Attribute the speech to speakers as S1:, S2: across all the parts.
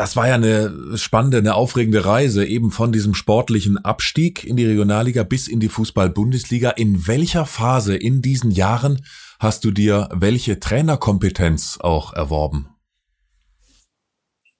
S1: das war ja eine spannende, eine aufregende Reise, eben von diesem sportlichen Abstieg in die Regionalliga bis in die Fußball-Bundesliga. In welcher Phase in diesen Jahren hast du dir welche Trainerkompetenz auch erworben?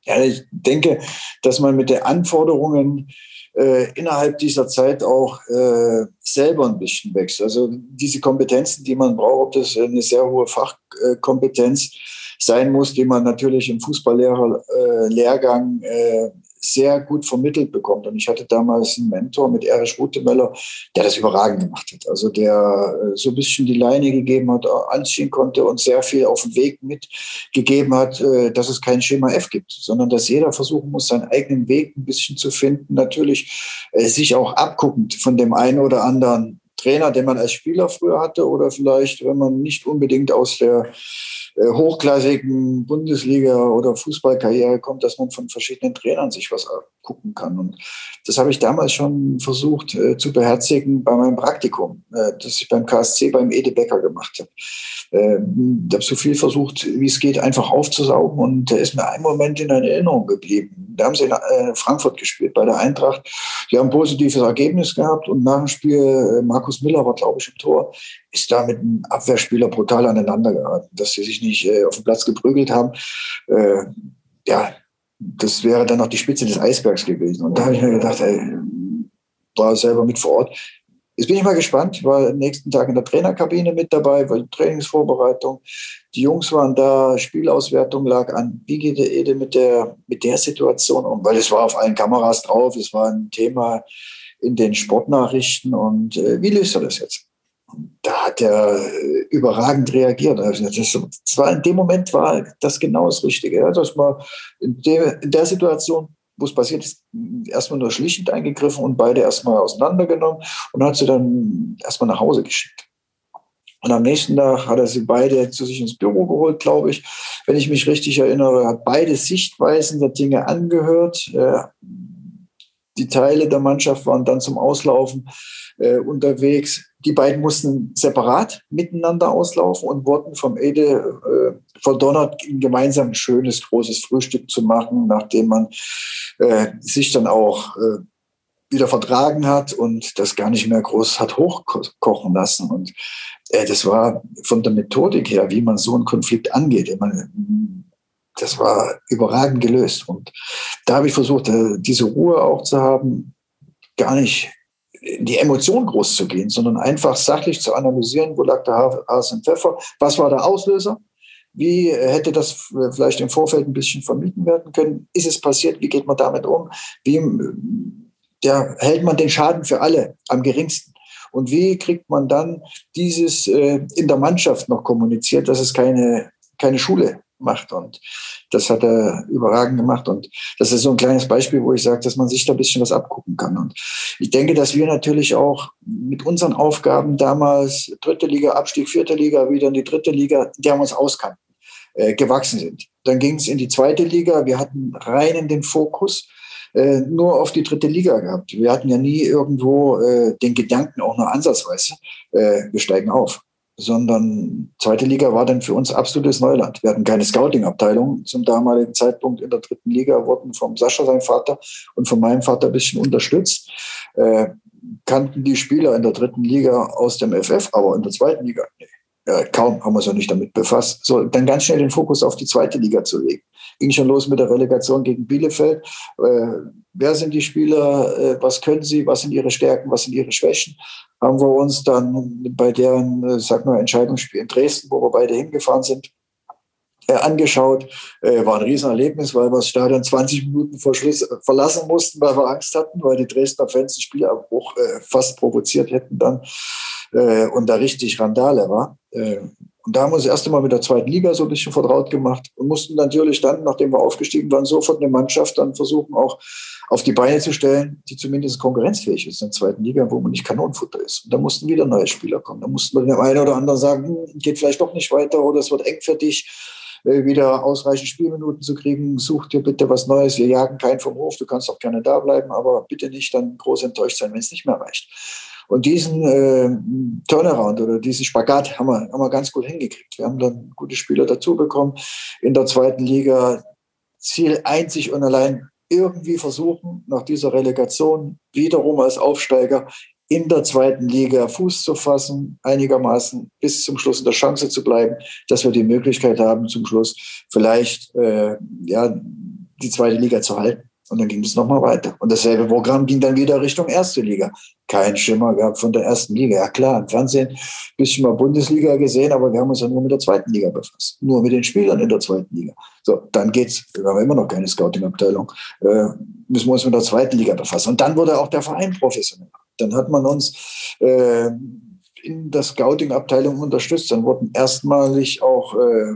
S2: Ja, ich denke, dass man mit den Anforderungen äh, innerhalb dieser Zeit auch äh, selber ein bisschen wächst. Also diese Kompetenzen, die man braucht, ob das eine sehr hohe Fachkompetenz sein muss, die man natürlich im Fußballlehrer-Lehrgang äh, sehr gut vermittelt bekommt. Und ich hatte damals einen Mentor mit Erich Rutemöller, der das überragend gemacht hat. Also der äh, so ein bisschen die Leine gegeben hat, anziehen konnte und sehr viel auf den Weg mitgegeben hat, äh, dass es kein Schema F gibt, sondern dass jeder versuchen muss, seinen eigenen Weg ein bisschen zu finden. Natürlich äh, sich auch abguckend von dem einen oder anderen Trainer, den man als Spieler früher hatte oder vielleicht, wenn man nicht unbedingt aus der äh, hochklassigen Bundesliga oder Fußballkarriere kommt, dass man von verschiedenen Trainern sich was gucken kann. Und das habe ich damals schon versucht äh, zu beherzigen bei meinem Praktikum, äh, das ich beim KSC beim Ede Becker gemacht habe. Äh, ich habe so viel versucht, wie es geht, einfach aufzusaugen und da ist mir ein Moment in Erinnerung geblieben. Da haben sie in äh, Frankfurt gespielt bei der Eintracht. Die haben ein positives Ergebnis gehabt und nach dem Spiel, äh, Markus Miller war, glaube ich, im Tor, ist da mit einem Abwehrspieler brutal aneinander geraten, dass sie sich nicht äh, auf dem Platz geprügelt haben. Äh, ja, das wäre dann noch die Spitze des Eisbergs gewesen. Und da habe ich mir gedacht, ey, war selber mit vor Ort. Jetzt bin ich mal gespannt, war am nächsten Tag in der Trainerkabine mit dabei, die Trainingsvorbereitung. Die Jungs waren da, Spielauswertung lag an. Wie geht der Ede mit der, mit der Situation um? Weil es war auf allen Kameras drauf, es war ein Thema in den Sportnachrichten und äh, wie löst er das jetzt? da hat er äh, überragend reagiert. Also das, das war in dem Moment war das genau das Richtige. Ja, dass man in, der, in der Situation, wo es passiert ist, erstmal nur schlichtend eingegriffen und beide erstmal auseinandergenommen und hat sie dann erstmal nach Hause geschickt. Und am nächsten Tag hat er sie beide zu sich ins Büro geholt, glaube ich. Wenn ich mich richtig erinnere, hat beide Sichtweisen der Dinge angehört. Die Teile der Mannschaft waren dann zum Auslaufen äh, unterwegs. Die beiden mussten separat miteinander auslaufen und wurden vom Ede äh, verdonnert, gemeinsam ein schönes, großes Frühstück zu machen, nachdem man äh, sich dann auch äh, wieder vertragen hat und das gar nicht mehr groß hat hochkochen lassen. Und äh, das war von der Methodik her, wie man so einen Konflikt angeht. Man, das war überragend gelöst. Und da habe ich versucht, äh, diese Ruhe auch zu haben, gar nicht in die Emotion groß zu gehen, sondern einfach sachlich zu analysieren, wo lag der Hase im Pfeffer, was war der Auslöser, wie hätte das vielleicht im Vorfeld ein bisschen vermieden werden können, ist es passiert, wie geht man damit um, wie ja, hält man den Schaden für alle am geringsten. Und wie kriegt man dann dieses äh, in der Mannschaft noch kommuniziert, dass es keine, keine Schule macht. Und das hat er überragend gemacht. Und das ist so ein kleines Beispiel, wo ich sage, dass man sich da ein bisschen was abgucken kann. Und ich denke, dass wir natürlich auch mit unseren Aufgaben damals dritte Liga, Abstieg, vierte Liga, wieder in die dritte Liga, der wir uns auskannten, äh, gewachsen sind. Dann ging es in die zweite Liga. Wir hatten rein in den Fokus äh, nur auf die dritte Liga gehabt. Wir hatten ja nie irgendwo äh, den Gedanken, auch nur ansatzweise, äh, wir steigen auf sondern zweite Liga war dann für uns absolutes Neuland. Wir hatten keine Scouting-Abteilung zum damaligen Zeitpunkt in der dritten Liga, wurden vom Sascha, sein Vater, und von meinem Vater ein bisschen unterstützt, äh, kannten die Spieler in der dritten Liga aus dem FF, aber in der zweiten Liga, nee, äh, kaum haben wir uns ja nicht damit befasst. So, dann ganz schnell den Fokus auf die zweite Liga zu legen. Ging schon los mit der Relegation gegen Bielefeld. Äh, wer sind die Spieler? Äh, was können sie? Was sind ihre Stärken? Was sind ihre Schwächen? haben wir uns dann bei deren, äh, sag mal, Entscheidungsspiel in Dresden, wo wir beide hingefahren sind, äh, angeschaut. War ein Riesenerlebnis, weil wir das Stadion 20 Minuten vor Schluss verlassen mussten, weil wir Angst hatten, weil die Dresdner Fans den Spielabbruch äh, fast provoziert hätten dann und da richtig Randale war. und da haben wir uns erst einmal mit der zweiten Liga so ein bisschen vertraut gemacht und mussten natürlich dann, nachdem wir aufgestiegen waren, sofort eine Mannschaft dann versuchen, auch auf die Beine zu stellen, die zumindest konkurrenzfähig ist in der zweiten Liga, wo man nicht Kanonenfutter ist. Und da mussten wieder neue Spieler kommen. Da mussten wir dem einen oder anderen sagen, hm, geht vielleicht doch nicht weiter oder es wird eng für dich, äh, wieder ausreichend Spielminuten zu kriegen. Such dir bitte was Neues. Wir jagen keinen vom Hof. Du kannst auch gerne da bleiben, aber bitte nicht dann groß enttäuscht sein, wenn es nicht mehr reicht. Und diesen äh, Turnaround oder diesen Spagat haben wir, haben wir ganz gut hingekriegt. Wir haben dann gute Spieler dazu bekommen in der zweiten Liga, Ziel einzig und allein irgendwie versuchen, nach dieser Relegation wiederum als Aufsteiger in der zweiten Liga Fuß zu fassen, einigermaßen bis zum Schluss in der Chance zu bleiben, dass wir die Möglichkeit haben, zum Schluss vielleicht äh, ja, die zweite Liga zu halten. Und dann ging es nochmal weiter. Und dasselbe Programm ging dann wieder Richtung erste Liga. Kein Schimmer gehabt von der ersten Liga. Ja klar, im Fernsehen ein bisschen mal Bundesliga gesehen, aber wir haben uns ja nur mit der zweiten Liga befasst. Nur mit den Spielern in der zweiten Liga. So, dann geht's. Wir haben immer noch keine Scouting-Abteilung. Äh, müssen wir uns mit der zweiten Liga befassen. Und dann wurde auch der Verein professionell. Dann hat man uns äh, in der Scouting-Abteilung unterstützt. Dann wurden erstmalig auch äh,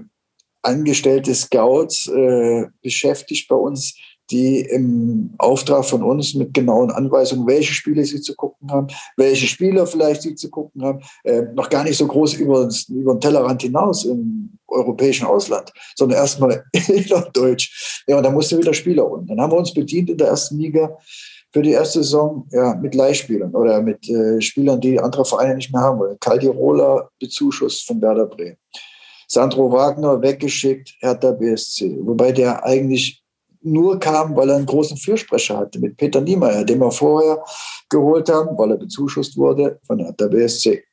S2: angestellte Scouts äh, beschäftigt bei uns, die im Auftrag von uns mit genauen Anweisungen, welche Spiele sie zu gucken haben, welche Spieler vielleicht sie zu gucken haben, äh, noch gar nicht so groß über, über den Tellerrand hinaus im europäischen Ausland, sondern erstmal in Deutsch. Ja, und dann musste wieder Spieler holen. Dann haben wir uns bedient in der ersten Liga für die erste Saison ja, mit Leihspielern oder mit äh, Spielern, die andere Vereine nicht mehr haben wollen. Caldirola bezuschusst von Werder Bremen. Sandro Wagner weggeschickt, Hertha BSC. Wobei der eigentlich nur kam, weil er einen großen Fürsprecher hatte mit Peter Niemeyer, den wir vorher geholt haben, weil er bezuschusst wurde von der BSC.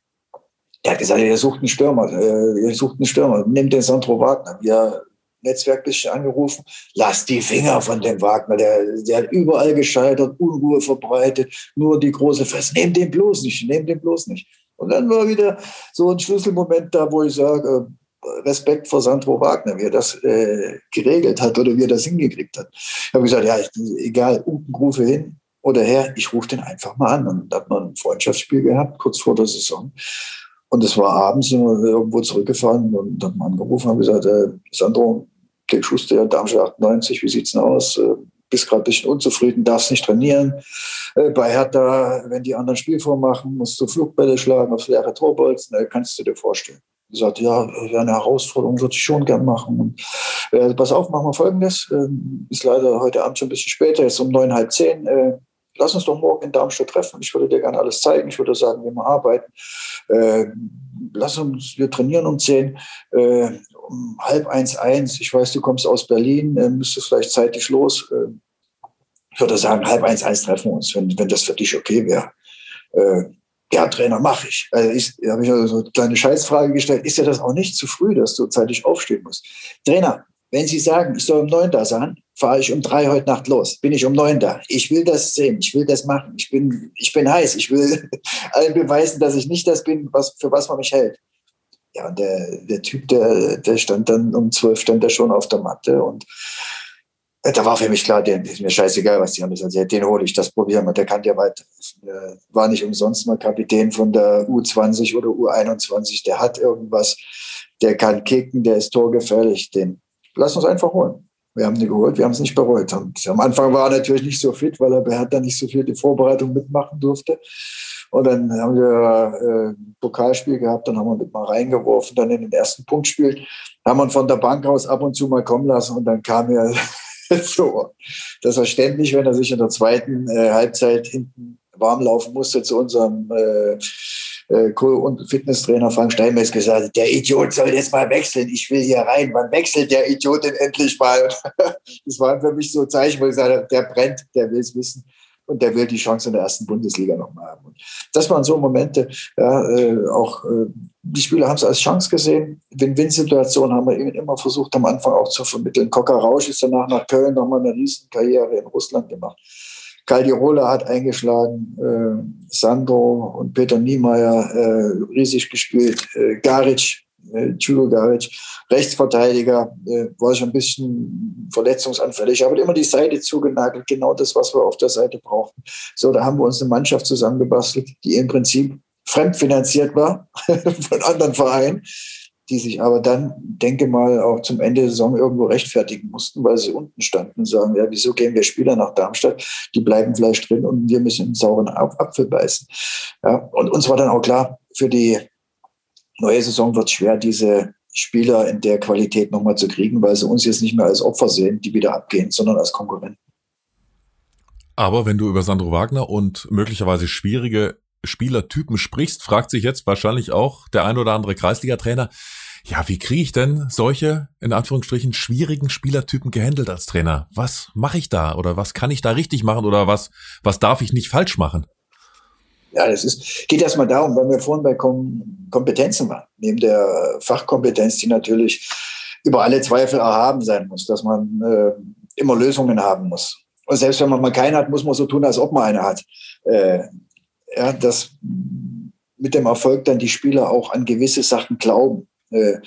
S2: Der hat gesagt, ihr sucht einen Stürmer, äh, ihr sucht einen Stürmer, nehmt den Sandro Wagner. Wir Netzwerk bisschen angerufen, lass die Finger von dem Wagner, der, der hat überall gescheitert, Unruhe verbreitet, nur die große Fresse, nehmt den bloß nicht, nehmt den bloß nicht. Und dann war wieder so ein Schlüsselmoment da, wo ich sage, Respekt vor Sandro Wagner, wie er das äh, geregelt hat oder wie er das hingekriegt hat. Ich habe gesagt, ja, egal, unten rufe hin oder her, ich rufe den einfach mal an. Und da hat man ein Freundschaftsspiel gehabt, kurz vor der Saison. Und es war abends, sind wir irgendwo zurückgefahren und dann haben angerufen und gesagt, äh, Sandro, Dirk Schuster, Darmstadt 98, wie sieht's denn aus? Äh, bist gerade ein bisschen unzufrieden, darfst nicht trainieren. Äh, bei Hertha, wenn die anderen Spielform machen, musst du Flugbälle schlagen aufs leere Torbolzen, äh, kannst du dir vorstellen gesagt, ja, wäre eine Herausforderung, würde ich schon gern machen. Und, äh, pass auf, machen wir folgendes. Äh, ist leider heute Abend schon ein bisschen später, jetzt um neun, halb zehn. Äh, lass uns doch morgen in Darmstadt treffen. Ich würde dir gerne alles zeigen. Ich würde sagen, wir arbeiten. Äh, lass uns, wir trainieren um zehn. Äh, um halb eins, eins. Ich weiß, du kommst aus Berlin, äh, müsstest vielleicht zeitig los. Äh, ich würde sagen, halb eins, eins treffen wir uns, wenn, wenn das für dich okay wäre. Ja, Trainer, mache ich. Also ich habe ich also so eine kleine Scheißfrage gestellt. Ist ja das auch nicht zu früh, dass du zeitig aufstehen musst? Trainer, wenn Sie sagen, ich soll um neun da sein, fahre ich um drei heute Nacht los. Bin ich um neun da. Ich will das sehen. Ich will das machen. Ich bin, ich bin heiß. Ich will allen beweisen, dass ich nicht das bin, was, für was man mich hält. Ja, und der, der Typ, der, der stand dann um zwölf, stand er schon auf der Matte und da war für mich klar, der ist mir scheißegal, was die haben gesagt. Den hole ich, das probieren wir, der kann ja weiter. Der war nicht umsonst mal Kapitän von der U20 oder U21, der hat irgendwas, der kann kicken, der ist torgefährlich, den lass uns einfach holen. Wir haben ihn geholt, wir haben es nicht bereut. Und am Anfang war er natürlich nicht so fit, weil er bei Hertha nicht so viel die Vorbereitung mitmachen durfte. Und dann haben wir äh, ein Pokalspiel gehabt, dann haben wir mit mal reingeworfen, dann in den ersten Punktspiel haben wir ihn von der Bank aus ab und zu mal kommen lassen und dann kam er so, das war ständig, wenn er sich in der zweiten äh, Halbzeit hinten warm laufen musste zu unserem äh, äh, und Fitnesstrainer Frank Steinmetz gesagt, der Idiot soll jetzt mal wechseln, ich will hier rein, wann wechselt der Idiot denn endlich mal? das waren für mich so Zeichen, wo ich sage, der brennt, der will es wissen und der will die Chance in der ersten Bundesliga nochmal haben. Und das waren so Momente, ja, äh, auch äh, die Spieler haben es als Chance gesehen. Win-Win-Situation haben wir eben immer versucht, am Anfang auch zu vermitteln. Coca Rausch ist danach nach Köln nochmal eine Riesenkarriere in Russland gemacht. Caldirola hat eingeschlagen, äh, Sandro und Peter Niemeyer äh, riesig gespielt, äh, Garic äh, Garic, Rechtsverteidiger, äh, war schon ein bisschen verletzungsanfällig, aber immer die Seite zugenagelt, genau das, was wir auf der Seite brauchten. So, da haben wir uns eine Mannschaft zusammengebastelt, die im Prinzip fremdfinanziert war von anderen Vereinen, die sich aber dann, denke mal, auch zum Ende der Saison irgendwo rechtfertigen mussten, weil sie unten standen und sagen, ja, wieso gehen wir Spieler nach Darmstadt? Die bleiben vielleicht drin und wir müssen einen sauren Apfel beißen. Ja, und uns war dann auch klar, für die neue Saison wird schwer, diese Spieler in der Qualität nochmal zu kriegen, weil sie uns jetzt nicht mehr als Opfer sehen, die wieder abgehen, sondern als Konkurrenten.
S1: Aber wenn du über Sandro Wagner und möglicherweise schwierige Spielertypen sprichst, fragt sich jetzt wahrscheinlich auch der ein oder andere Kreisliga-Trainer, Ja, wie kriege ich denn solche, in Anführungsstrichen, schwierigen Spielertypen gehandelt als Trainer? Was mache ich da oder was kann ich da richtig machen oder was, was darf ich nicht falsch machen?
S2: Ja, das ist, geht erstmal darum, weil wir vorhin bei Kom Kompetenzen waren. Neben der Fachkompetenz, die natürlich über alle Zweifel erhaben sein muss, dass man äh, immer Lösungen haben muss. Und selbst wenn man mal keine hat, muss man so tun, als ob man eine hat. Äh, ja, dass mit dem Erfolg dann die Spieler auch an gewisse Sachen glauben. Äh,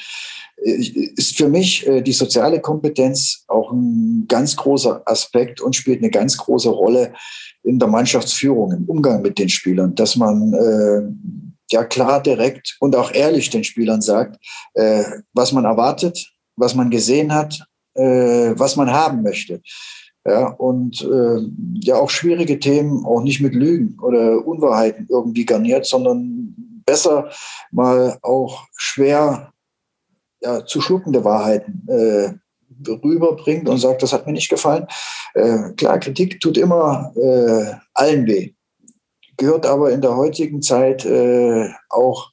S2: ist für mich äh, die soziale Kompetenz auch ein ganz großer Aspekt und spielt eine ganz große Rolle in der Mannschaftsführung, im Umgang mit den Spielern, dass man äh, ja klar, direkt und auch ehrlich den Spielern sagt, äh, was man erwartet, was man gesehen hat, äh, was man haben möchte. Ja, und äh, ja auch schwierige Themen auch nicht mit Lügen oder Unwahrheiten irgendwie garniert, sondern besser mal auch schwer ja, zu schluckende Wahrheiten äh, rüberbringt und sagt, das hat mir nicht gefallen. Äh, klar, Kritik tut immer äh, allen weh, gehört aber in der heutigen Zeit äh, auch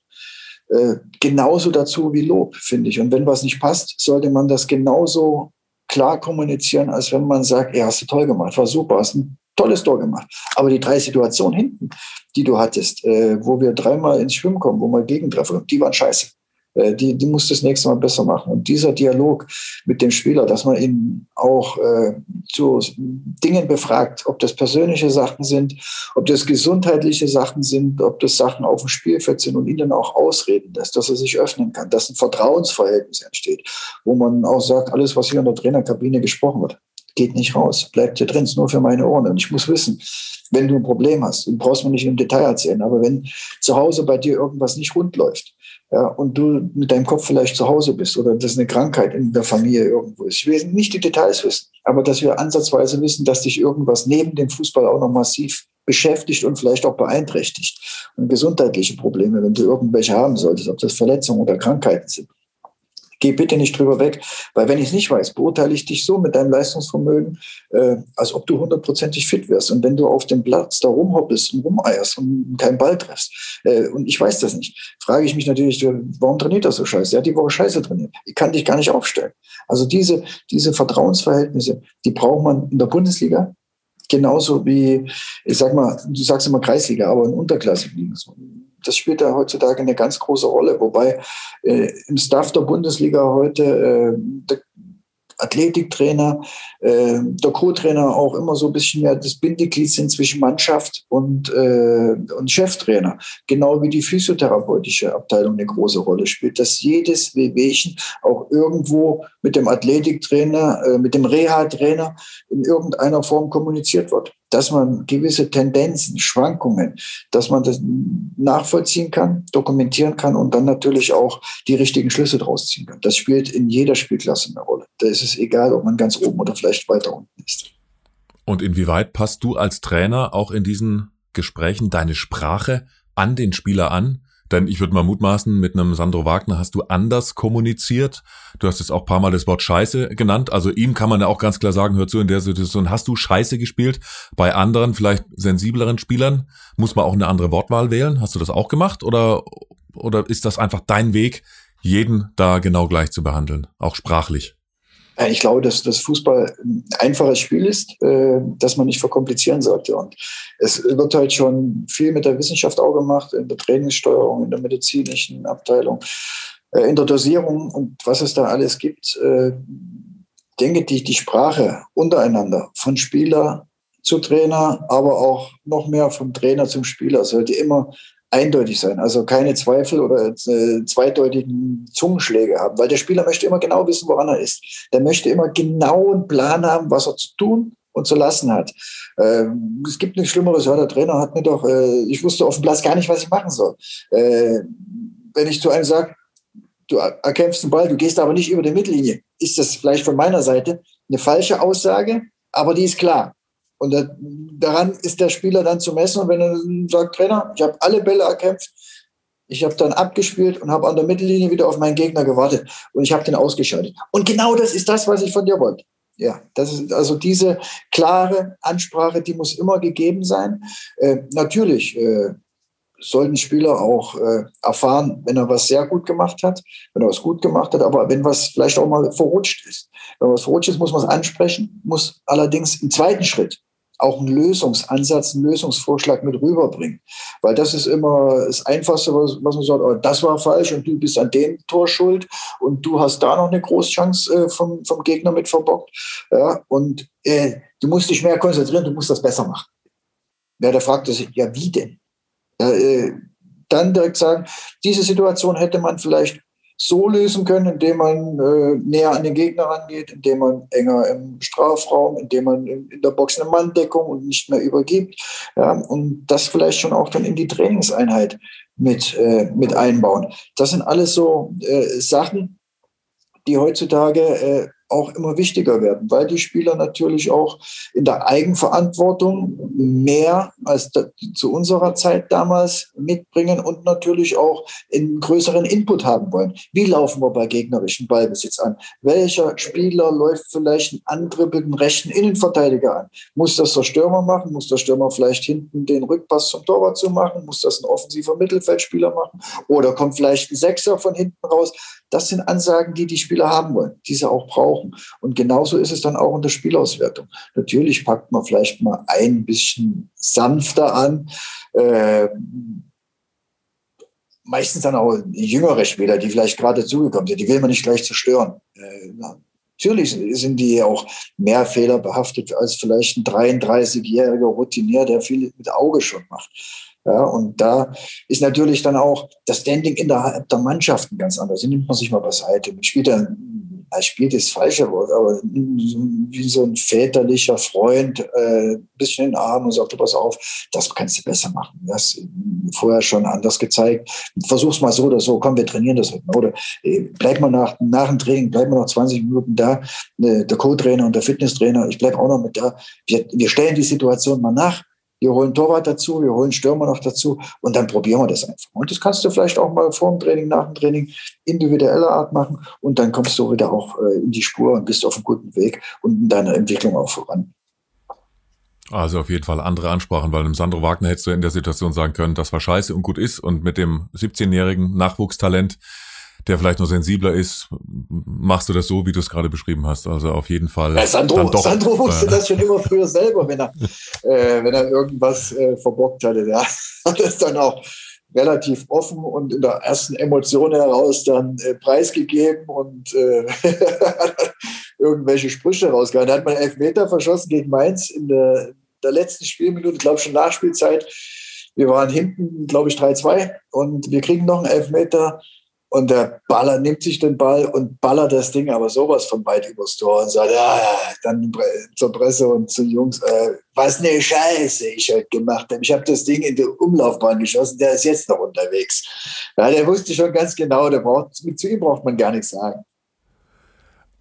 S2: äh, genauso dazu wie Lob, finde ich. Und wenn was nicht passt, sollte man das genauso klar kommunizieren, als wenn man sagt, ja, hast du toll gemacht, war super, hast ein tolles Tor gemacht. Aber die drei Situationen hinten, die du hattest, äh, wo wir dreimal ins Schwimmen kommen, wo wir Gegentreffer, die waren scheiße. Äh, die, die muss das nächste Mal besser machen. Und dieser Dialog mit dem Spieler, dass man ihn auch äh, zu Dingen befragt, ob das persönliche Sachen sind, ob das gesundheitliche Sachen sind, ob das Sachen auf dem Spielfeld sind und ihn dann auch ausreden lässt, dass er sich öffnen kann, dass ein Vertrauensverhältnis entsteht, wo man auch sagt, alles, was hier in der Trainerkabine gesprochen wird, geht nicht raus, bleibt hier drin, ist nur für meine Ohren. Und ich muss wissen, wenn du ein Problem hast, dann brauchst du mir nicht im Detail erzählen, aber wenn zu Hause bei dir irgendwas nicht rund läuft, ja, und du mit deinem Kopf vielleicht zu Hause bist oder das eine Krankheit in der Familie irgendwo ist. Ich will nicht die Details wissen, aber dass wir ansatzweise wissen, dass dich irgendwas neben dem Fußball auch noch massiv beschäftigt und vielleicht auch beeinträchtigt. Und gesundheitliche Probleme, wenn du irgendwelche haben solltest, ob das Verletzungen oder Krankheiten sind geh bitte nicht drüber weg, weil wenn ich es nicht weiß, beurteile ich dich so mit deinem Leistungsvermögen, äh, als ob du hundertprozentig fit wärst. Und wenn du auf dem Platz da rumhoppelst und rumeierst und keinen Ball triffst, äh, und ich weiß das nicht, frage ich mich natürlich, warum trainiert er so scheiße? Er hat die Woche scheiße trainiert. Ich kann dich gar nicht aufstellen. Also diese, diese Vertrauensverhältnisse, die braucht man in der Bundesliga, genauso wie, ich sag mal, du sagst immer Kreisliga, aber in Unterklassigen Ligen das spielt da heutzutage eine ganz große Rolle. Wobei äh, im Staff der Bundesliga heute äh, der Athletiktrainer, äh, der Co-Trainer auch immer so ein bisschen mehr das Bindeglied sind zwischen Mannschaft und, äh, und Cheftrainer. Genau wie die physiotherapeutische Abteilung eine große Rolle spielt, dass jedes Wehwehchen auch irgendwo mit dem Athletiktrainer, äh, mit dem Reha-Trainer in irgendeiner Form kommuniziert wird dass man gewisse Tendenzen, Schwankungen, dass man das nachvollziehen kann, dokumentieren kann und dann natürlich auch die richtigen Schlüsse draus ziehen kann. Das spielt in jeder Spielklasse eine Rolle. Da ist es egal, ob man ganz oben oder vielleicht weiter unten ist.
S1: Und inwieweit passt du als Trainer auch in diesen Gesprächen deine Sprache an den Spieler an? Denn ich würde mal mutmaßen, mit einem Sandro Wagner hast du anders kommuniziert. Du hast jetzt auch paar Mal das Wort Scheiße genannt. Also ihm kann man ja auch ganz klar sagen, hör zu, in der Situation hast du Scheiße gespielt. Bei anderen, vielleicht sensibleren Spielern, muss man auch eine andere Wortwahl wählen. Hast du das auch gemacht? Oder, oder ist das einfach dein Weg, jeden da genau gleich zu behandeln? Auch sprachlich?
S2: Ich glaube, dass das Fußball ein einfaches Spiel ist, äh, das man nicht verkomplizieren sollte. Und es wird halt schon viel mit der Wissenschaft auch gemacht, in der Trainingssteuerung, in der medizinischen Abteilung, äh, in der Dosierung und was es da alles gibt. Äh, denke ich, die Sprache untereinander von Spieler zu Trainer, aber auch noch mehr vom Trainer zum Spieler sollte immer eindeutig sein. Also keine Zweifel oder äh, zweideutigen Zungenschläge haben, weil der Spieler möchte immer genau wissen, woran er ist. Der möchte immer genau einen Plan haben, was er zu tun und zu lassen hat. Ähm, es gibt nichts Schlimmeres. Ja, der Trainer hat mir doch, äh, ich wusste auf dem Platz gar nicht, was ich machen soll. Äh, wenn ich zu einem sage, du erkämpfst den Ball, du gehst aber nicht über die Mittellinie, ist das vielleicht von meiner Seite eine falsche Aussage, aber die ist klar. Und daran ist der Spieler dann zu messen. Und wenn er sagt, Trainer, ich habe alle Bälle erkämpft, ich habe dann abgespielt und habe an der Mittellinie wieder auf meinen Gegner gewartet und ich habe den ausgeschaltet. Und genau das ist das, was ich von dir wollte. Ja, das ist also diese klare Ansprache, die muss immer gegeben sein. Äh, natürlich äh, sollten Spieler auch äh, erfahren, wenn er was sehr gut gemacht hat, wenn er was gut gemacht hat, aber wenn was vielleicht auch mal verrutscht ist. Wenn was verrutscht ist, muss man es ansprechen, muss allerdings im zweiten Schritt auch einen Lösungsansatz, einen Lösungsvorschlag mit rüberbringen. Weil das ist immer das Einfachste, was, was man sagt, oh, das war falsch und du bist an dem Tor schuld und du hast da noch eine Großchance äh, vom, vom Gegner mit verbockt. Ja, und äh, du musst dich mehr konzentrieren, du musst das besser machen. Ja, der fragt sich, ja, wie denn? Ja, äh, dann direkt sagen, diese Situation hätte man vielleicht so lösen können, indem man äh, näher an den Gegner rangeht, indem man enger im Strafraum, indem man in, in der Box eine Manndeckung und nicht mehr übergibt. Ja, und das vielleicht schon auch dann in die Trainingseinheit mit, äh, mit einbauen. Das sind alles so äh, Sachen, die heutzutage äh, auch immer wichtiger werden, weil die Spieler natürlich auch in der Eigenverantwortung mehr als zu unserer Zeit damals mitbringen und natürlich auch einen größeren Input haben wollen. Wie laufen wir bei gegnerischen Ballbesitz an? Welcher Spieler läuft vielleicht einen andribbelnden rechten Innenverteidiger an? Muss das der Stürmer machen? Muss der Stürmer vielleicht hinten den Rückpass zum Torwart zu machen? Muss das ein offensiver Mittelfeldspieler machen? Oder kommt vielleicht ein Sechser von hinten raus? Das sind Ansagen, die die Spieler haben wollen, die sie auch brauchen. Und genauso ist es dann auch in der Spielauswertung. Natürlich packt man vielleicht mal ein bisschen sanfter an. Äh, meistens dann auch jüngere Spieler, die vielleicht gerade zugekommen sind. Die will man nicht gleich zerstören. Äh, natürlich sind die auch mehr Fehler behaftet als vielleicht ein 33-jähriger Routinier, der viel mit Auge schon macht. Ja, und da ist natürlich dann auch das Standing innerhalb der Mannschaften ganz anders. Die nimmt man sich mal beiseite. Man spielt dann, spielt das falsche Wort, aber wie so ein väterlicher Freund, äh, bisschen in den Arm und sagt, pass auf, das kannst du besser machen. Das vorher schon anders gezeigt. Versuch's mal so oder so, komm, wir trainieren das heute. Oder äh, bleib mal nach, nach dem Training, bleib mal noch 20 Minuten da. Äh, der Co-Trainer und der Fitnesstrainer, ich bleib auch noch mit da. Wir, wir stellen die Situation mal nach wir holen Torwart dazu, wir holen Stürmer noch dazu und dann probieren wir das einfach. Und das kannst du vielleicht auch mal vor dem Training, nach dem Training individueller Art machen und dann kommst du wieder auch äh, in die Spur und bist auf einem guten Weg und in deiner Entwicklung auch voran.
S1: Also auf jeden Fall andere Ansprachen, weil dem Sandro Wagner hättest du in der Situation sagen können, das war scheiße und gut ist und mit dem 17-jährigen Nachwuchstalent der vielleicht noch sensibler ist, machst du das so, wie du es gerade beschrieben hast. Also auf jeden Fall.
S2: Ja, Sandro, doch, Sandro wusste äh, das schon immer früher selber, wenn er, äh, wenn er irgendwas äh, verbockt hatte. Der hat es dann auch relativ offen und in der ersten Emotion heraus dann äh, preisgegeben und äh, irgendwelche Sprüche rausgehauen. Da hat man elf Meter verschossen gegen Mainz in der, der letzten Spielminute, glaube schon Nachspielzeit. Wir waren hinten, glaube ich, 3-2 und wir kriegen noch einen Elfmeter. Und der Baller nimmt sich den Ball und ballert das Ding aber sowas von weit übers Tor und sagt, ja, dann zur Presse und zu Jungs, äh, was eine Scheiße ich heute gemacht habe. Ich habe das Ding in die Umlaufbahn geschossen, der ist jetzt noch unterwegs. Ja, der wusste schon ganz genau, der braucht, zu ihm braucht man gar nichts sagen.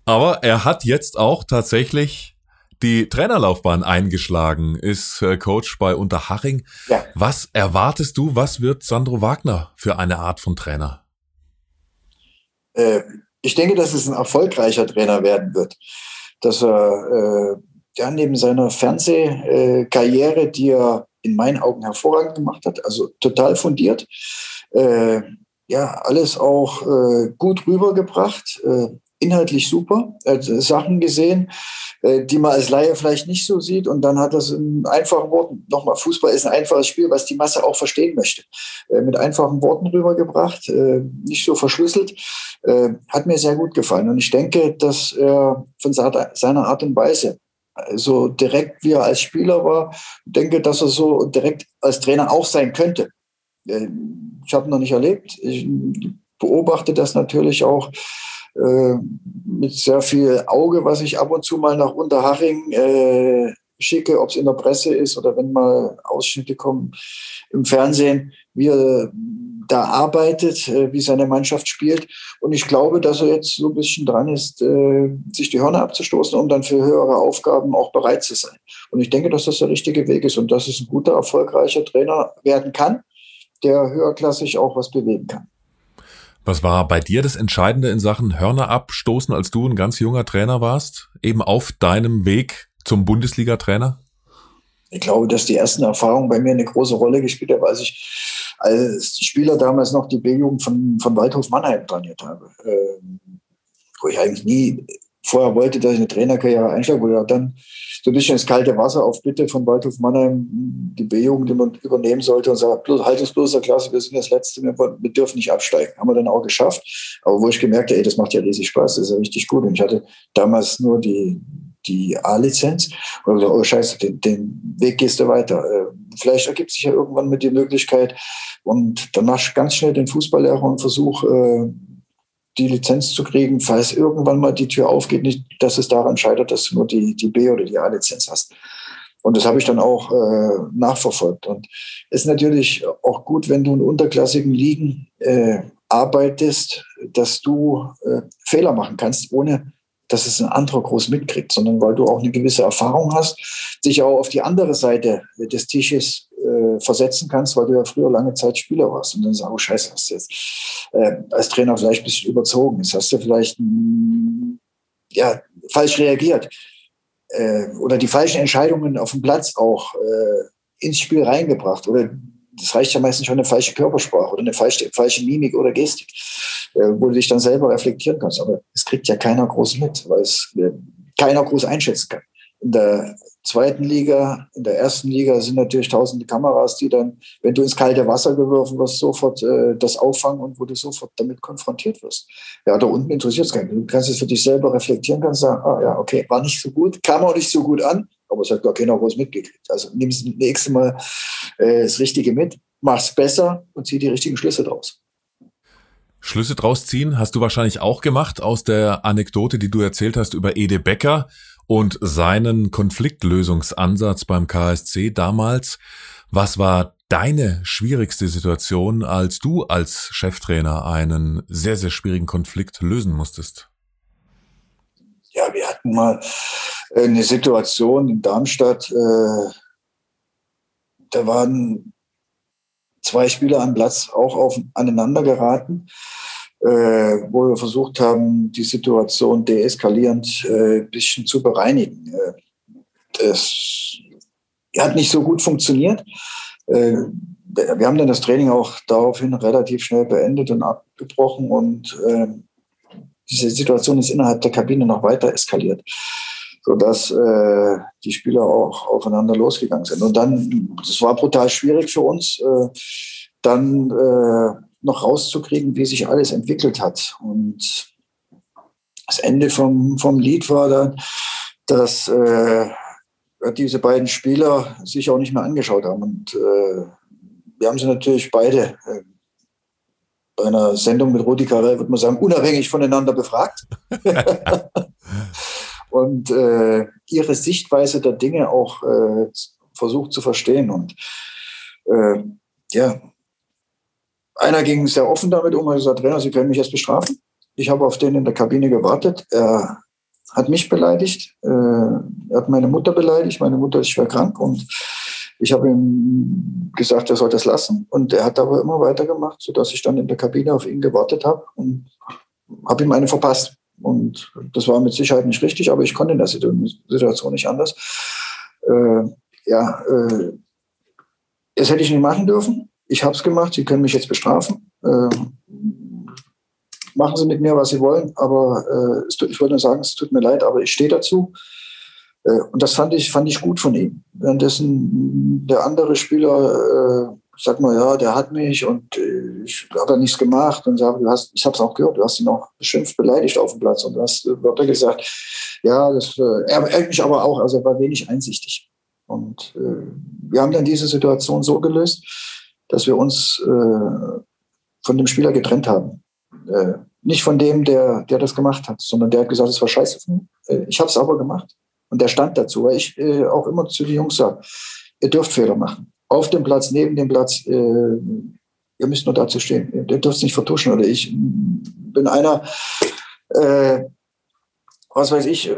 S1: Aber er hat jetzt auch tatsächlich die Trainerlaufbahn eingeschlagen, ist äh, Coach bei Unterhaching. Ja. Was erwartest du, was wird Sandro Wagner für eine Art von Trainer?
S2: Äh, ich denke, dass es ein erfolgreicher Trainer werden wird. Dass er äh, ja, neben seiner Fernsehkarriere, die er in meinen Augen hervorragend gemacht hat, also total fundiert, äh, ja, alles auch äh, gut rübergebracht, äh, inhaltlich super, also Sachen gesehen, äh, die man als Laie vielleicht nicht so sieht. Und dann hat das in einfachen Worten, nochmal, Fußball ist ein einfaches Spiel, was die Masse auch verstehen möchte, äh, mit einfachen Worten rübergebracht, äh, nicht so verschlüsselt. Hat mir sehr gut gefallen. Und ich denke, dass er von seiner Art und Weise so direkt wie er als Spieler war, denke, dass er so direkt als Trainer auch sein könnte. Ich habe noch nicht erlebt. Ich beobachte das natürlich auch äh, mit sehr viel Auge, was ich ab und zu mal nach Unterhaching äh, schicke, ob es in der Presse ist oder wenn mal Ausschnitte kommen im Fernsehen, wie er da arbeitet, äh, wie seine Mannschaft spielt. Und ich glaube, dass er jetzt so ein bisschen dran ist, äh, sich die Hörner abzustoßen, um dann für höhere Aufgaben auch bereit zu sein. Und ich denke, dass das der richtige Weg ist und dass es ein guter, erfolgreicher Trainer werden kann, der höherklassig auch was bewegen kann.
S1: Was war bei dir das Entscheidende in Sachen Hörner abstoßen, als du ein ganz junger Trainer warst? Eben auf deinem Weg zum Bundesliga-Trainer?
S2: ich glaube, dass die ersten Erfahrungen bei mir eine große Rolle gespielt haben, als ich als Spieler damals noch die B-Jugend von, von Waldhof Mannheim trainiert habe. Ähm, wo ich eigentlich nie vorher wollte, dass ich eine Trainerkarriere einschlage, ich dann so ein bisschen ins kalte Wasser auf Bitte von Waldhof Mannheim die B-Jugend übernehmen sollte und sagt, bloß, halt uns bloß der Klasse, wir sind das Letzte, wir, dürfen nicht absteigen. Haben wir dann auch geschafft. Aber wo ich gemerkt habe, ey, das macht ja riesig Spaß, das ist ja richtig gut. Und ich hatte damals nur die, die A-Lizenz und gesagt, oh scheiße, den, den Weg gehst du weiter. Äh, vielleicht ergibt sich ja irgendwann mit die Möglichkeit und dann machst du ganz schnell den Fußballlehrer und versuch, äh, die Lizenz zu kriegen, falls irgendwann mal die Tür aufgeht, nicht, dass es daran scheitert, dass du nur die, die B- oder die A-Lizenz hast. Und das habe ich dann auch äh, nachverfolgt. Und es ist natürlich auch gut, wenn du in unterklassigen Ligen äh, arbeitest, dass du äh, Fehler machen kannst, ohne dass es ein anderer groß mitkriegt, sondern weil du auch eine gewisse Erfahrung hast, dich auch auf die andere Seite des Tisches äh, versetzen kannst, weil du ja früher lange Zeit Spieler warst. Und dann sagst du, oh scheiße, hast du jetzt äh, als Trainer vielleicht ein bisschen überzogen. Jetzt hast du vielleicht mh, hm, ja, falsch reagiert äh, oder die falschen Entscheidungen auf dem Platz auch äh, ins Spiel reingebracht. Oder das reicht ja meistens schon eine falsche Körpersprache oder eine falsche, falsche Mimik oder Gestik, äh, wo du dich dann selber reflektieren kannst. Aber es kriegt ja keiner groß mit, weil es äh, keiner groß einschätzen kann. In der zweiten Liga, in der ersten Liga sind natürlich tausende Kameras, die dann, wenn du ins kalte Wasser geworfen wirst, sofort äh, das auffangen und wo du sofort damit konfrontiert wirst. Ja, da unten interessiert es keinen. Du kannst es für dich selber reflektieren, kannst sagen, ah ja, okay, war nicht so gut, kam auch nicht so gut an, aber es hat gar keiner groß mitgekriegt. Also nimm das nächste Mal äh, das Richtige mit, mach's besser und zieh die richtigen Schlüsse draus.
S1: Schlüsse draus ziehen hast du wahrscheinlich auch gemacht aus der Anekdote, die du erzählt hast über Ede Becker und seinen Konfliktlösungsansatz beim KSC damals. Was war deine schwierigste Situation, als du als Cheftrainer einen sehr, sehr schwierigen Konflikt lösen musstest?
S2: Ja, wir hatten mal eine Situation in Darmstadt, äh, da waren zwei Spieler am Platz auch auf, aneinander geraten äh, wo wir versucht haben, die Situation deeskalierend äh, ein bisschen zu bereinigen. Äh, das hat nicht so gut funktioniert. Äh, wir haben dann das Training auch daraufhin relativ schnell beendet und abgebrochen und äh, diese Situation ist innerhalb der Kabine noch weiter eskaliert, sodass äh, die Spieler auch aufeinander losgegangen sind. Und dann, das war brutal schwierig für uns, äh, dann noch rauszukriegen, wie sich alles entwickelt hat. Und das Ende vom, vom Lied war dann, dass äh, diese beiden Spieler sich auch nicht mehr angeschaut haben. Und äh, wir haben sie natürlich beide äh, bei einer Sendung mit Rudi Carell, würde man sagen, unabhängig voneinander befragt. und äh, ihre Sichtweise der Dinge auch äh, versucht zu verstehen. Und äh, ja, einer ging sehr offen damit um, er hat gesagt, Trainer, Sie können mich jetzt bestrafen. Ich habe auf den in der Kabine gewartet. Er hat mich beleidigt, äh, er hat meine Mutter beleidigt, meine Mutter ist schwer krank und ich habe ihm gesagt, er soll das lassen. Und er hat aber immer weitergemacht, sodass ich dann in der Kabine auf ihn gewartet habe und habe ihm eine verpasst. Und das war mit Sicherheit nicht richtig, aber ich konnte in der Situation nicht anders. Äh, ja, äh, das hätte ich nicht machen dürfen ich habe es gemacht, Sie können mich jetzt bestrafen. Ähm, machen Sie mit mir, was Sie wollen, aber äh, ich wollte nur sagen, es tut mir leid, aber ich stehe dazu. Äh, und das fand ich, fand ich gut von ihm. Währenddessen der andere Spieler, äh, sag mal, ja, der hat mich und äh, ich habe nichts gemacht und sage, du hast, ich habe es auch gehört, du hast ihn auch beschimpft, beleidigt auf dem Platz und du hast Wörter gesagt, ja, das, äh, er, er mich aber auch, also er war wenig einsichtig. Und äh, wir haben dann diese Situation so gelöst, dass wir uns äh, von dem Spieler getrennt haben. Äh, nicht von dem, der, der das gemacht hat, sondern der hat gesagt, es war scheiße. Äh, ich habe es aber gemacht. Und der stand dazu, weil ich äh, auch immer zu den Jungs sage, ihr dürft Fehler machen. Auf dem Platz, neben dem Platz, äh, ihr müsst nur dazu stehen. Ihr dürft es nicht vertuschen. Oder ich bin einer, äh, was weiß ich,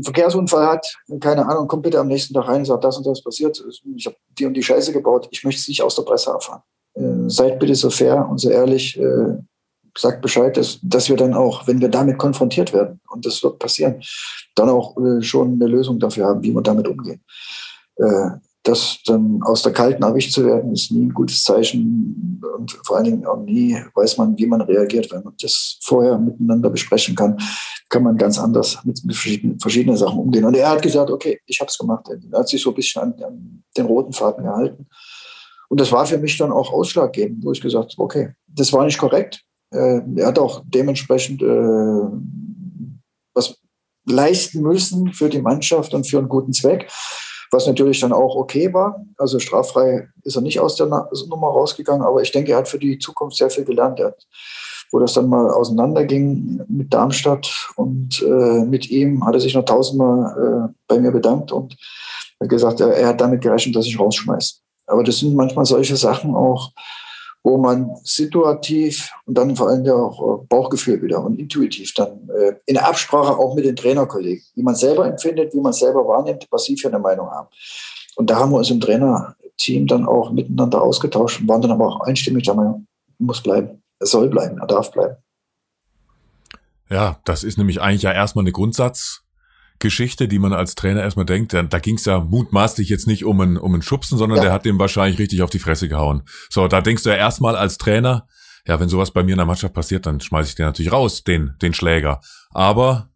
S2: einen Verkehrsunfall hat, keine Ahnung, kommt bitte am nächsten Tag rein und sagt, das und das passiert, ich habe die und die Scheiße gebaut, ich möchte es nicht aus der Presse erfahren. Äh, seid bitte so fair und so ehrlich, äh, sagt Bescheid, dass, dass wir dann auch, wenn wir damit konfrontiert werden, und das wird passieren, dann auch äh, schon eine Lösung dafür haben, wie wir damit umgehen. Das dann aus der Kalten erwischt zu werden, ist nie ein gutes Zeichen und vor allen Dingen auch nie weiß man, wie man reagiert. Wenn man das vorher miteinander besprechen kann, kann man ganz anders mit verschiedenen, verschiedenen Sachen umgehen. Und er hat gesagt, okay, ich habe es gemacht. Er hat sich so ein bisschen an, an, den roten Faden gehalten. Und das war für mich dann auch ausschlaggebend, wo ich gesagt habe, okay, das war nicht korrekt. Äh, er hat auch dementsprechend äh, was leisten müssen für die Mannschaft und für einen guten Zweck was natürlich dann auch okay war. Also straffrei ist er nicht aus der Nummer rausgegangen, aber ich denke, er hat für die Zukunft sehr viel gelernt. Er hat, wo das dann mal auseinanderging mit Darmstadt und äh, mit ihm, hat er sich noch tausendmal äh, bei mir bedankt und gesagt, er, er hat damit gerechnet, dass ich rausschmeiße. Aber das sind manchmal solche Sachen auch, wo man situativ und dann vor allem auch äh, Bauchgefühl wieder und intuitiv dann äh, in Absprache auch mit den Trainerkollegen, wie man selber empfindet, wie man selber wahrnimmt, was sie für eine Meinung haben. Und da haben wir uns im Trainerteam dann auch miteinander ausgetauscht und waren dann aber auch einstimmig der Meinung, muss bleiben, er soll bleiben, er darf bleiben.
S1: Ja, das ist nämlich eigentlich ja erstmal eine Grundsatz, Geschichte, die man als Trainer erstmal denkt, da, da ging es ja mutmaßlich jetzt nicht um ein, um ein Schubsen, sondern ja. der hat dem wahrscheinlich richtig auf die Fresse gehauen. So, da denkst du ja erstmal als Trainer, ja, wenn sowas bei mir in der Mannschaft passiert, dann schmeiße ich den natürlich raus, den, den Schläger. Aber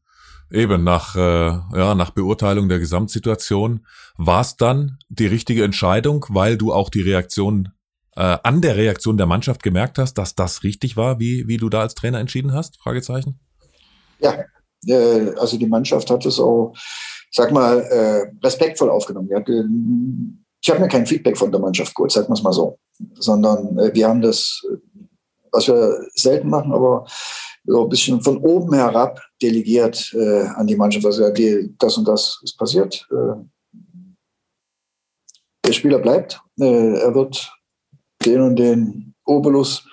S1: eben nach, äh, ja, nach Beurteilung der Gesamtsituation war es dann die richtige Entscheidung, weil du auch die Reaktion äh, an der Reaktion der Mannschaft gemerkt hast, dass das richtig war, wie, wie du da als Trainer entschieden hast? Fragezeichen.
S2: Ja, äh, also die Mannschaft hat es auch, sag mal, äh, respektvoll aufgenommen. Hat, ich habe mir kein Feedback von der Mannschaft geholt, sag mal es mal so, sondern äh, wir haben das, was wir selten machen, aber so ein bisschen von oben herab delegiert äh, an die Mannschaft. Also das und das ist passiert. Äh, der Spieler bleibt. Äh, er wird den und den Obolus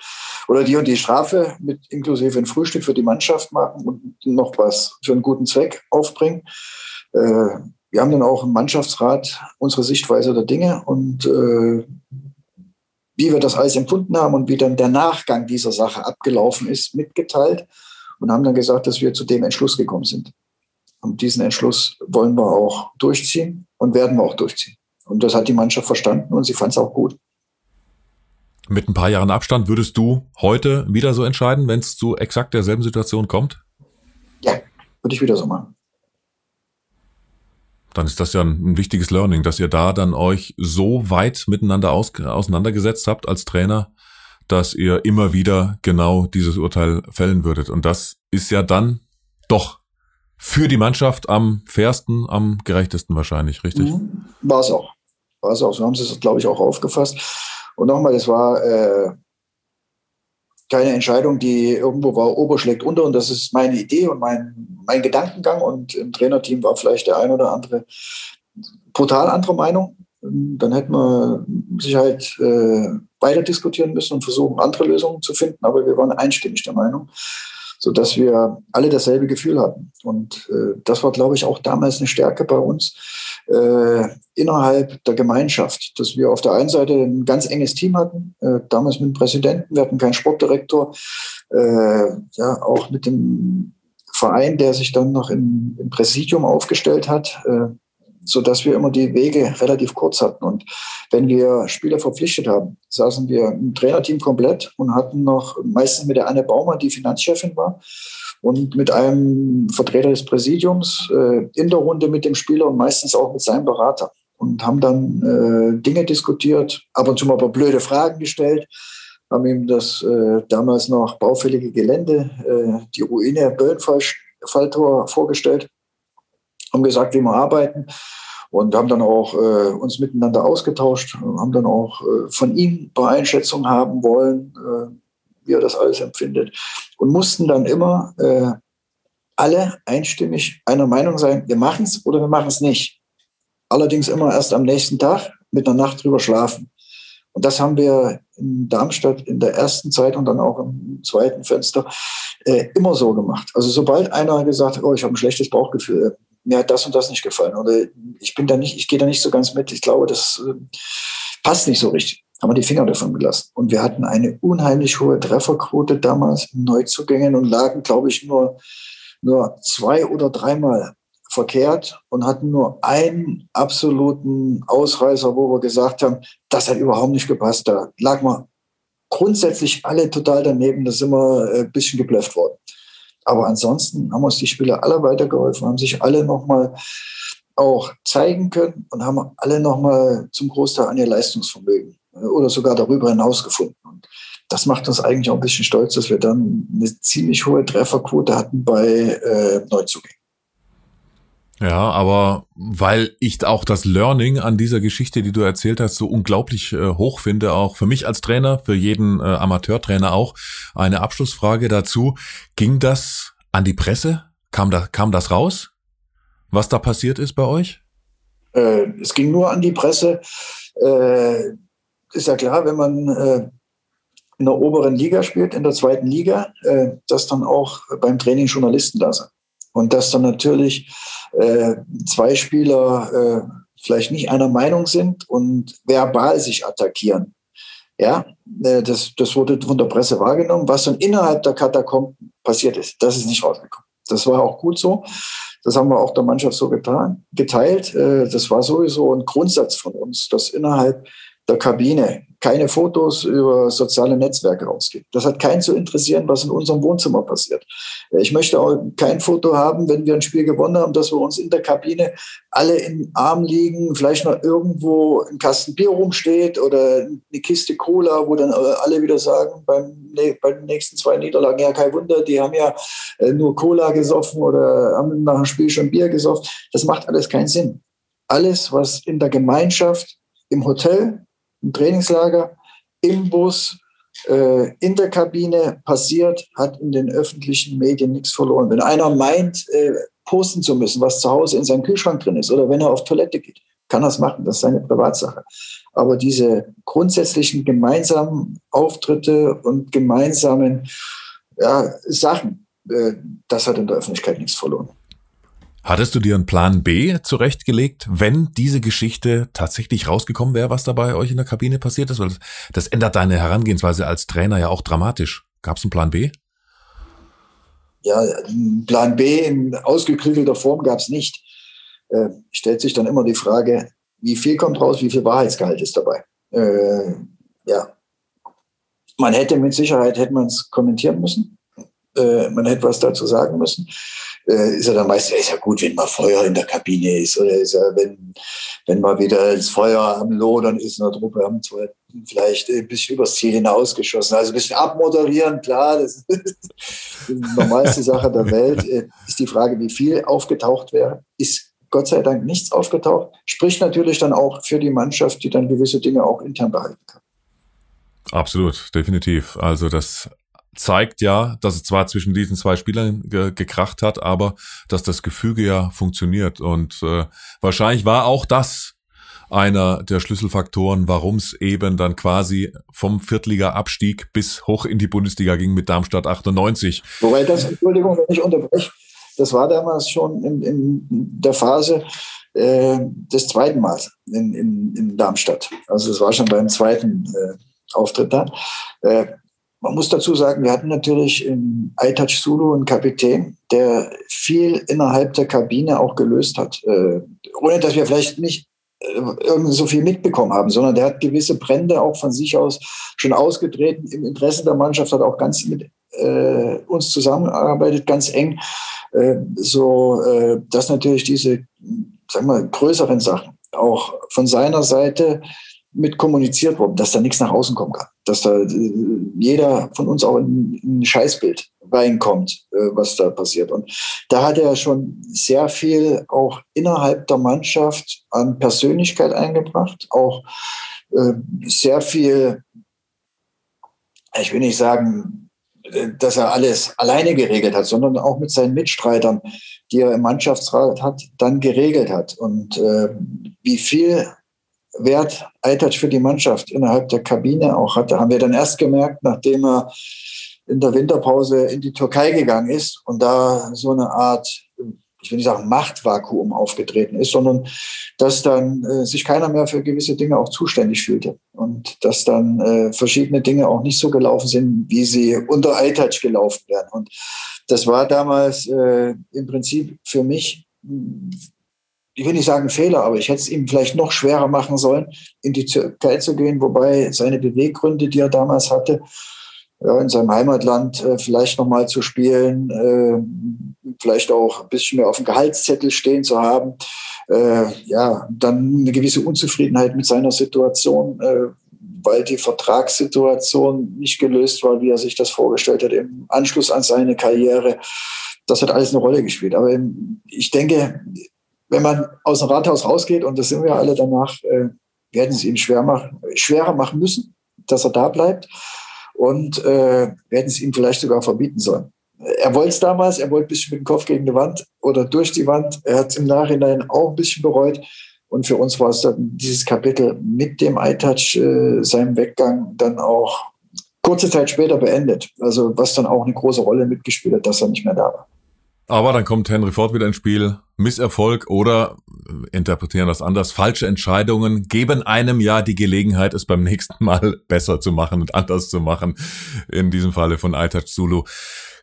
S2: oder die und die Strafe mit inklusive ein Frühstück für die Mannschaft machen und noch was für einen guten Zweck aufbringen. Äh, wir haben dann auch im Mannschaftsrat unsere Sichtweise der Dinge und äh, wie wir das alles empfunden haben und wie dann der Nachgang dieser Sache abgelaufen ist, mitgeteilt und haben dann gesagt, dass wir zu dem Entschluss gekommen sind. Und diesen Entschluss wollen wir auch durchziehen und werden wir auch durchziehen. Und das hat die Mannschaft verstanden und sie fand es auch gut.
S1: Mit ein paar Jahren Abstand würdest du heute wieder so entscheiden, wenn es zu exakt derselben Situation kommt?
S2: Ja, würde ich wieder so machen.
S1: Dann ist das ja ein, wichtiges Learning, dass ihr da dann euch so weit miteinander aus, auseinandergesetzt habt als Trainer, dass ihr immer wieder genau dieses Urteil fällen würdet. Und das ist ja dann doch für die Mannschaft am fairsten, am gerechtesten wahrscheinlich, richtig? Mhm.
S2: War es auch. War es auch. So haben sie es, glaube ich, auch aufgefasst. Und nochmal, das war äh, keine Entscheidung, die irgendwo war, Ober schlägt unter. Und das ist meine Idee und mein, mein Gedankengang. Und im Trainerteam war vielleicht der ein oder andere brutal andere Meinung. Dann hätten wir Sicherheit äh, weiter diskutieren müssen und versuchen, andere Lösungen zu finden. Aber wir waren einstimmig der Meinung, sodass wir alle dasselbe Gefühl hatten. Und äh, das war, glaube ich, auch damals eine Stärke bei uns äh, innerhalb der Gemeinschaft, dass wir auf der einen Seite ein ganz enges Team hatten, äh, damals mit dem Präsidenten, wir hatten keinen Sportdirektor, äh, ja, auch mit dem Verein, der sich dann noch im, im Präsidium aufgestellt hat, äh, so dass wir immer die Wege relativ kurz hatten. Und wenn wir Spieler verpflichtet haben, saßen wir im Trainerteam komplett und hatten noch meistens mit der Anne Baumer, die Finanzchefin war, und mit einem Vertreter des Präsidiums äh, in der Runde mit dem Spieler und meistens auch mit seinem Berater und haben dann äh, Dinge diskutiert, ab und zu mal ein paar blöde Fragen gestellt, haben ihm das äh, damals noch baufällige Gelände, äh, die Ruine Böllenfalltor vorgestellt, haben gesagt, wie wir arbeiten und haben dann auch äh, uns miteinander ausgetauscht, haben dann auch äh, von ihm ein paar haben wollen, äh, wie er das alles empfindet. Und mussten dann immer äh, alle einstimmig einer Meinung sein, wir machen es oder wir machen es nicht. Allerdings immer erst am nächsten Tag mit einer Nacht drüber schlafen. Und das haben wir in Darmstadt in der ersten Zeit und dann auch im zweiten Fenster äh, immer so gemacht. Also sobald einer gesagt hat, oh, ich habe ein schlechtes Bauchgefühl, mir hat das und das nicht gefallen oder ich bin da nicht, ich gehe da nicht so ganz mit, ich glaube, das äh, passt nicht so richtig haben wir die Finger davon gelassen. Und wir hatten eine unheimlich hohe Trefferquote damals in Neuzugängen und lagen, glaube ich, nur, nur zwei oder dreimal verkehrt und hatten nur einen absoluten Ausreißer, wo wir gesagt haben, das hat überhaupt nicht gepasst. Da lag man grundsätzlich alle total daneben. Da sind wir ein bisschen geblufft worden. Aber ansonsten haben uns die Spieler alle weitergeholfen, haben sich alle nochmal auch zeigen können und haben alle nochmal zum Großteil an ihr Leistungsvermögen oder sogar darüber hinaus gefunden. Und das macht uns eigentlich auch ein bisschen stolz, dass wir dann eine ziemlich hohe Trefferquote hatten bei äh, Neuzugängen.
S1: Ja, aber weil ich auch das Learning an dieser Geschichte, die du erzählt hast, so unglaublich äh, hoch finde, auch für mich als Trainer, für jeden äh, Amateurtrainer auch, eine Abschlussfrage dazu. Ging das an die Presse? Kam, da, kam das raus, was da passiert ist bei euch?
S2: Äh, es ging nur an die Presse. Äh, ist ja klar, wenn man äh, in der oberen Liga spielt, in der zweiten Liga, äh, dass dann auch beim Training Journalisten da sind. Und dass dann natürlich äh, zwei Spieler äh, vielleicht nicht einer Meinung sind und verbal sich attackieren. Ja, äh, das, das wurde von der Presse wahrgenommen. Was dann innerhalb der Katakomben passiert ist, das ist nicht rausgekommen. Das war auch gut so. Das haben wir auch der Mannschaft so getan, geteilt. Äh, das war sowieso ein Grundsatz von uns, dass innerhalb der Kabine keine Fotos über soziale Netzwerke rausgibt. Das hat keinen zu interessieren, was in unserem Wohnzimmer passiert. Ich möchte auch kein Foto haben, wenn wir ein Spiel gewonnen haben, dass wir uns in der Kabine alle im Arm liegen, vielleicht noch irgendwo ein Kasten Bier rumsteht oder eine Kiste Cola, wo dann alle wieder sagen, beim, bei den nächsten zwei Niederlagen, ja, kein Wunder, die haben ja äh, nur Cola gesoffen oder haben nach dem Spiel schon Bier gesoffen. Das macht alles keinen Sinn. Alles, was in der Gemeinschaft, im Hotel, im Trainingslager, im Bus, äh, in der Kabine passiert, hat in den öffentlichen Medien nichts verloren. Wenn einer meint, äh, posten zu müssen, was zu Hause in seinem Kühlschrank drin ist oder wenn er auf Toilette geht, kann er es machen. Das ist seine Privatsache. Aber diese grundsätzlichen gemeinsamen Auftritte und gemeinsamen ja, Sachen, äh, das hat in der Öffentlichkeit nichts verloren.
S1: Hattest du dir einen Plan B zurechtgelegt, wenn diese Geschichte tatsächlich rausgekommen wäre, was da bei euch in der Kabine passiert ist? Weil das ändert deine Herangehensweise als Trainer ja auch dramatisch. Gab es einen Plan B?
S2: Ja, einen Plan B in ausgeklügelter Form gab es nicht. Äh, stellt sich dann immer die Frage, wie viel kommt raus, wie viel Wahrheitsgehalt ist dabei? Äh, ja, man hätte mit Sicherheit hätte man es kommentieren müssen. Äh, man hätte was dazu sagen müssen äh, ist er dann meistens, ist ja gut, wenn mal Feuer in der Kabine ist oder ist ja, wenn, wenn mal wieder das Feuer am Lodern ist in der Truppe, haben zwar vielleicht ein bisschen übers Ziel hinausgeschossen. Also ein bisschen abmoderieren, klar, das ist die normalste Sache der Welt. Äh, ist die Frage, wie viel aufgetaucht wäre, ist Gott sei Dank nichts aufgetaucht. Spricht natürlich dann auch für die Mannschaft, die dann gewisse Dinge auch intern behalten kann.
S1: Absolut, definitiv. Also das zeigt ja, dass es zwar zwischen diesen zwei Spielern ge gekracht hat, aber dass das Gefüge ja funktioniert. Und äh, wahrscheinlich war auch das einer der Schlüsselfaktoren, warum es eben dann quasi vom Viertliga-Abstieg bis hoch in die Bundesliga ging mit Darmstadt 98.
S2: Wobei das, Entschuldigung, wenn ich unterbreche, das war damals schon in, in der Phase äh, des zweiten Mal in, in, in Darmstadt. Also es war schon beim zweiten äh, Auftritt da. Äh, man muss dazu sagen, wir hatten natürlich in Aitach Sulu einen Kapitän, der viel innerhalb der Kabine auch gelöst hat. Äh, ohne dass wir vielleicht nicht äh, irgendwie so viel mitbekommen haben, sondern der hat gewisse Brände auch von sich aus schon ausgetreten. Im Interesse der Mannschaft hat auch ganz mit äh, uns zusammengearbeitet, ganz eng, äh, so äh, dass natürlich diese, sagen wir, größeren Sachen auch von seiner Seite mit kommuniziert worden, dass da nichts nach außen kommen kann, dass da äh, jeder von uns auch in, in ein Scheißbild reinkommt, äh, was da passiert. Und da hat er schon sehr viel auch innerhalb der Mannschaft an Persönlichkeit eingebracht, auch äh, sehr viel, ich will nicht sagen, dass er alles alleine geregelt hat, sondern auch mit seinen Mitstreitern, die er im Mannschaftsrat hat, dann geregelt hat. Und äh, wie viel Wert Eitach für die Mannschaft innerhalb der Kabine auch hatte, haben wir dann erst gemerkt, nachdem er in der Winterpause in die Türkei gegangen ist und da so eine Art, ich will nicht sagen Machtvakuum aufgetreten ist, sondern dass dann äh, sich keiner mehr für gewisse Dinge auch zuständig fühlte und dass dann äh, verschiedene Dinge auch nicht so gelaufen sind, wie sie unter Eitach gelaufen wären. Und das war damals äh, im Prinzip für mich ich will nicht sagen Fehler, aber ich hätte es ihm vielleicht noch schwerer machen sollen, in die Türkei zu gehen, wobei seine Beweggründe, die er damals hatte, in seinem Heimatland äh, vielleicht nochmal zu spielen, äh, vielleicht auch ein bisschen mehr auf dem Gehaltszettel stehen zu haben, äh, ja, dann eine gewisse Unzufriedenheit mit seiner Situation, weil die Vertragssituation nicht gelöst war, wie er sich das vorgestellt hat im Anschluss an seine Karriere. Das hat alles eine Rolle gespielt. Aber ich denke, wenn man aus dem Rathaus rausgeht, und das sind wir alle danach, äh, werden sie ihm schwer machen, schwerer machen müssen, dass er da bleibt und äh, werden es ihm vielleicht sogar verbieten sollen. Er wollte es damals, er wollte ein bisschen mit dem Kopf gegen die Wand oder durch die Wand. Er hat es im Nachhinein auch ein bisschen bereut. Und für uns war es dann dieses Kapitel mit dem iTouch, äh, seinem Weggang, dann auch kurze Zeit später beendet. Also was dann auch eine große Rolle mitgespielt hat, dass er nicht mehr da war.
S1: Aber dann kommt Henry Ford wieder ins Spiel. Misserfolg oder äh, interpretieren das anders. Falsche Entscheidungen geben einem ja die Gelegenheit, es beim nächsten Mal besser zu machen und anders zu machen. In diesem Falle von iTouch Zulu.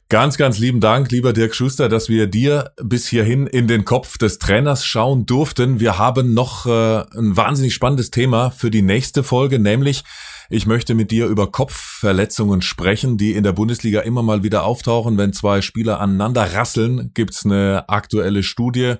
S1: Ganz, ganz lieben Dank, lieber Dirk Schuster, dass wir dir bis hierhin in den Kopf des Trainers schauen durften. Wir haben noch äh, ein wahnsinnig spannendes Thema für die nächste Folge, nämlich ich möchte mit dir über Kopfverletzungen sprechen, die in der Bundesliga immer mal wieder auftauchen. Wenn zwei Spieler aneinander rasseln, gibt's eine aktuelle Studie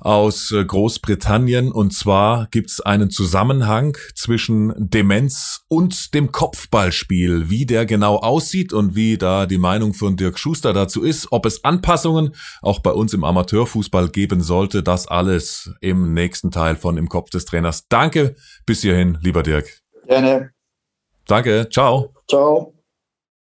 S1: aus äh, Großbritannien. Und zwar gibt's einen Zusammenhang zwischen Demenz und dem Kopfballspiel, wie der genau aussieht und wie da die Meinung von Dirk Schuster dazu ist, ob es Anpassungen auch bei uns im Amateurfußball geben sollte. Das alles im nächsten Teil von Im Kopf des Trainers. Danke bis hierhin, lieber Dirk.
S2: Gerne.
S1: Danke. Ciao.
S2: Ciao.